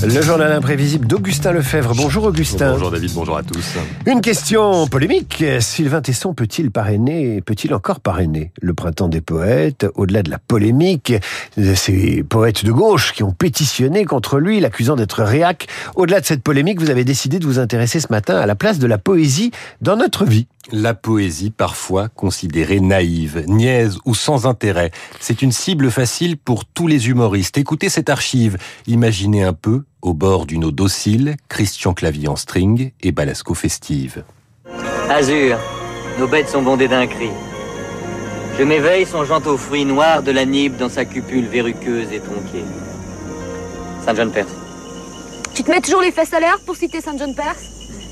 Le journal imprévisible d'Augustin Lefebvre. Bonjour Augustin. Bonjour David, bonjour à tous. Une question polémique. Sylvain Tesson peut-il parrainer, peut-il encore parrainer le printemps des poètes? Au-delà de la polémique, ces poètes de gauche qui ont pétitionné contre lui, l'accusant d'être réac. Au-delà de cette polémique, vous avez décidé de vous intéresser ce matin à la place de la poésie dans notre vie. La poésie, parfois considérée naïve, niaise ou sans intérêt, c'est une cible facile pour tous les humoristes. Écoutez cette archive, imaginez un peu, au bord d'une eau docile, Christian Clavier en string et Balasco festive. Azur, nos bêtes sont bondées d'un cri. Je m'éveille songeant aux fruits noirs de la nibe dans sa cupule verruqueuse et tronquée. Saint John Perse. Tu te mets toujours les fesses à l'air pour citer Saint John Perse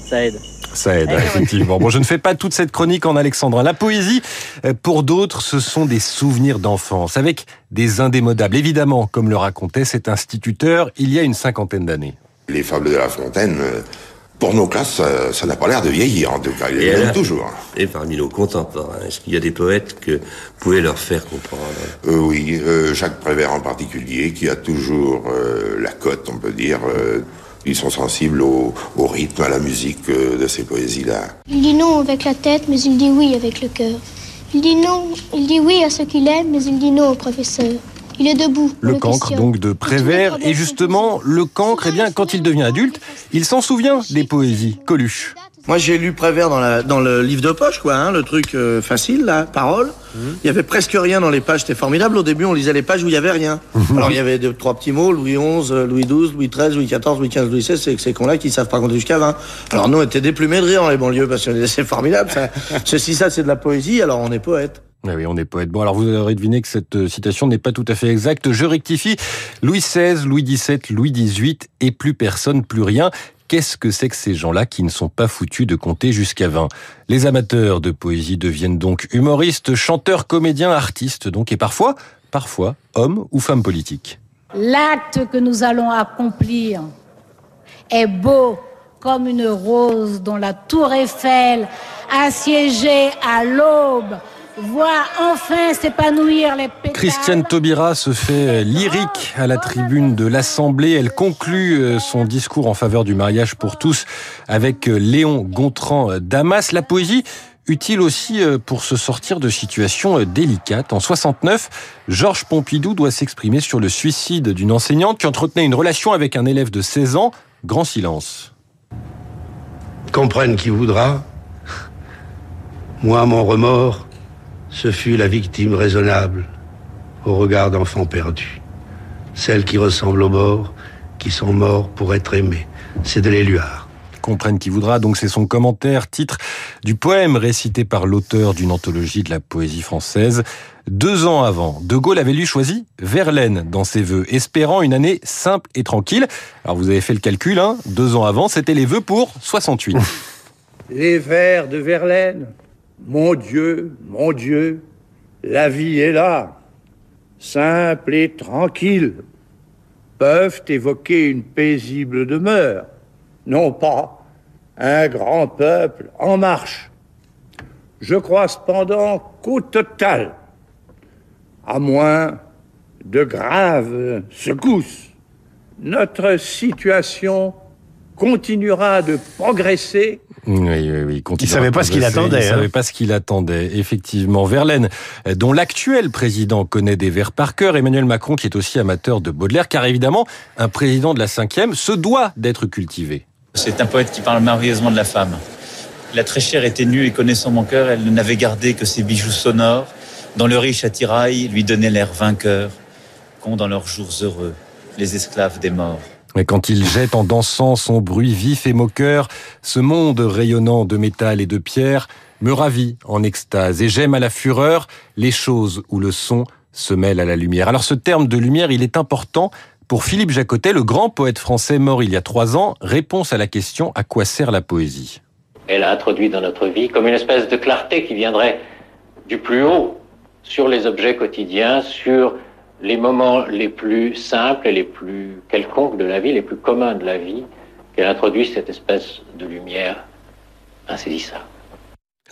Ça aide. Ça aide, effectivement. Bon, je ne fais pas toute cette chronique en alexandrin. La poésie, euh, pour d'autres, ce sont des souvenirs d'enfance, avec des indémodables. Évidemment, comme le racontait cet instituteur il y a une cinquantaine d'années. Les fables de La Fontaine, euh, pour nos classes, ça- ça n'a pas l'air de vieillir, en tout cas. Les aiment alors toujours. Et parmi nos contemporains, est-ce qu'il y a des poètes que vous pouvez leur faire comprendre? Euh, oui, euh, Jacques Prévert en particulier, qui a toujours euh, la cote, on peut dire. Ils sont sensibles au, au rythme, à la musique euh, de ces poésies-là. Il dit non avec la tête, mais il dit oui avec le cœur. Il dit non, il dit oui à ce qu'il aime, mais il dit non au professeur. Il est debout. Le cancre, donc, de Prévert. Et justement, le cancre, eh bien, quand il devient adulte, il s'en souvient des poésies. Coluche. Moi, j'ai lu Prévert dans, la, dans le livre de poche, quoi, hein, le truc euh, facile, la parole. Il y avait presque rien dans les pages, c'était formidable. Au début, on lisait les pages où il y avait rien. Alors, il y avait deux, trois petits mots, Louis XI, euh, Louis XII, Louis XIII, Louis XIV, Louis XV, Louis XVI, c'est ces cons-là qui savent pas compter jusqu'à 20. Alors, nous, on était déplumés de rire dans les banlieues parce que c'est formidable. Ça. Ceci, ça, c'est de la poésie, alors on est poète. Ah oui, on est poète. Bon, alors vous aurez deviné que cette euh, citation n'est pas tout à fait exacte. Je rectifie. Louis XVI, Louis XVII, Louis XVIII et plus personne, plus rien. Qu'est-ce que c'est que ces gens-là qui ne sont pas foutus de compter jusqu'à 20 Les amateurs de poésie deviennent donc humoristes, chanteurs, comédiens, artistes donc, et parfois, parfois, hommes ou femmes politiques. L'acte que nous allons accomplir est beau comme une rose dont la tour Eiffel, assiégée à l'aube, voit enfin s'épanouir les pétales. Christiane Taubira se fait lyrique à la tribune de l'Assemblée. Elle conclut euh, son discours en faveur du mariage pour tous avec euh, Léon Gontran euh, Damas. La poésie utile aussi euh, pour se sortir de situations euh, délicates. En 69, Georges Pompidou doit s'exprimer sur le suicide d'une enseignante qui entretenait une relation avec un élève de 16 ans. Grand silence. Comprenne qui voudra. Moi, mon remords, ce fut la victime raisonnable au regard d'enfants perdus. Celles qui ressemblent aux morts, qui sont morts pour être aimés. C'est de l'éluard. comprenne qui voudra. Donc c'est son commentaire, titre du poème récité par l'auteur d'une anthologie de la poésie française. Deux ans avant, De Gaulle avait lui choisi Verlaine dans ses vœux, espérant une année simple et tranquille. Alors vous avez fait le calcul, hein deux ans avant, c'était les vœux pour 68. Les vers de Verlaine. Mon Dieu, mon Dieu, la vie est là, simple et tranquille, peuvent évoquer une paisible demeure, non pas un grand peuple en marche. Je crois cependant qu'au total, à moins de graves secousses, notre situation continuera de progresser Oui, oui, oui. Il savait pas ce qu'il attendait, Il hein. savait pas ce qu'il attendait, effectivement. Verlaine, dont l'actuel président connaît des vers par cœur, Emmanuel Macron, qui est aussi amateur de Baudelaire, car évidemment, un président de la cinquième se doit d'être cultivé. C'est un poète qui parle merveilleusement de la femme. La très chère était nue et connaissant mon cœur, elle n'avait gardé que ses bijoux sonores. Dans le riche attirail, lui donnait l'air vainqueur, qu'ont dans leurs jours heureux les esclaves des morts. Mais quand il jette en dansant son bruit vif et moqueur, ce monde rayonnant de métal et de pierre me ravit en extase et j'aime à la fureur les choses où le son se mêle à la lumière. Alors ce terme de lumière, il est important pour Philippe Jacotet, le grand poète français mort il y a trois ans. Réponse à la question à quoi sert la poésie? Elle a introduit dans notre vie comme une espèce de clarté qui viendrait du plus haut sur les objets quotidiens, sur les moments les plus simples et les plus quelconques de la vie, les plus communs de la vie, qu'elle introduit cette espèce de lumière insaisissable.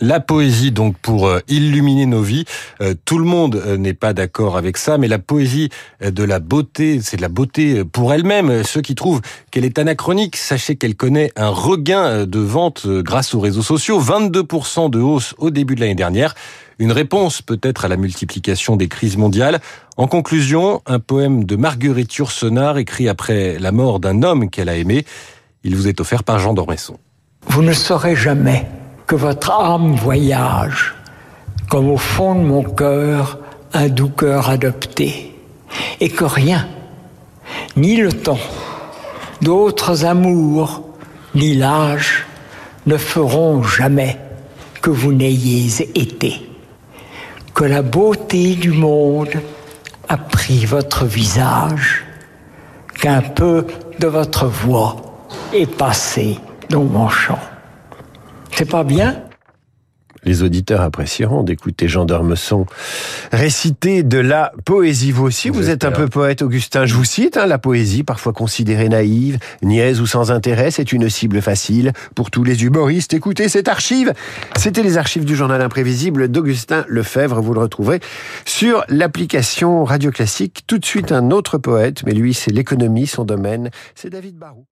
La poésie, donc, pour euh, illuminer nos vies. Euh, tout le monde euh, n'est pas d'accord avec ça, mais la poésie de la beauté, c'est de la beauté pour elle-même. Ceux qui trouvent qu'elle est anachronique, sachez qu'elle connaît un regain de vente grâce aux réseaux sociaux. 22% de hausse au début de l'année dernière. Une réponse peut-être à la multiplication des crises mondiales. En conclusion, un poème de Marguerite Yourcenar écrit après la mort d'un homme qu'elle a aimé. Il vous est offert par Jean Dormesson. Vous ne saurez jamais que votre âme voyage, comme au fond de mon cœur un doux cœur adopté, et que rien, ni le temps, d'autres amours, ni l'âge, ne feront jamais que vous n'ayez été, que la beauté du monde a pris votre visage, qu'un peu de votre voix est passé dans mon chant. C'est pas bien? Les auditeurs apprécieront d'écouter Jean d'Ormesson réciter de la poésie. Vous aussi, vous, êtes un peu poète, Augustin. Je vous cite, hein, la poésie, parfois considérée naïve, niaise ou sans intérêt, c'est une cible facile pour tous les humoristes. Écoutez cette archive. C'était les archives du journal imprévisible d'Augustin Lefebvre. Vous le retrouverez sur l'application Radio Classique. Tout de suite, un autre poète, mais lui, c'est l'économie, son domaine. C'est David Barou.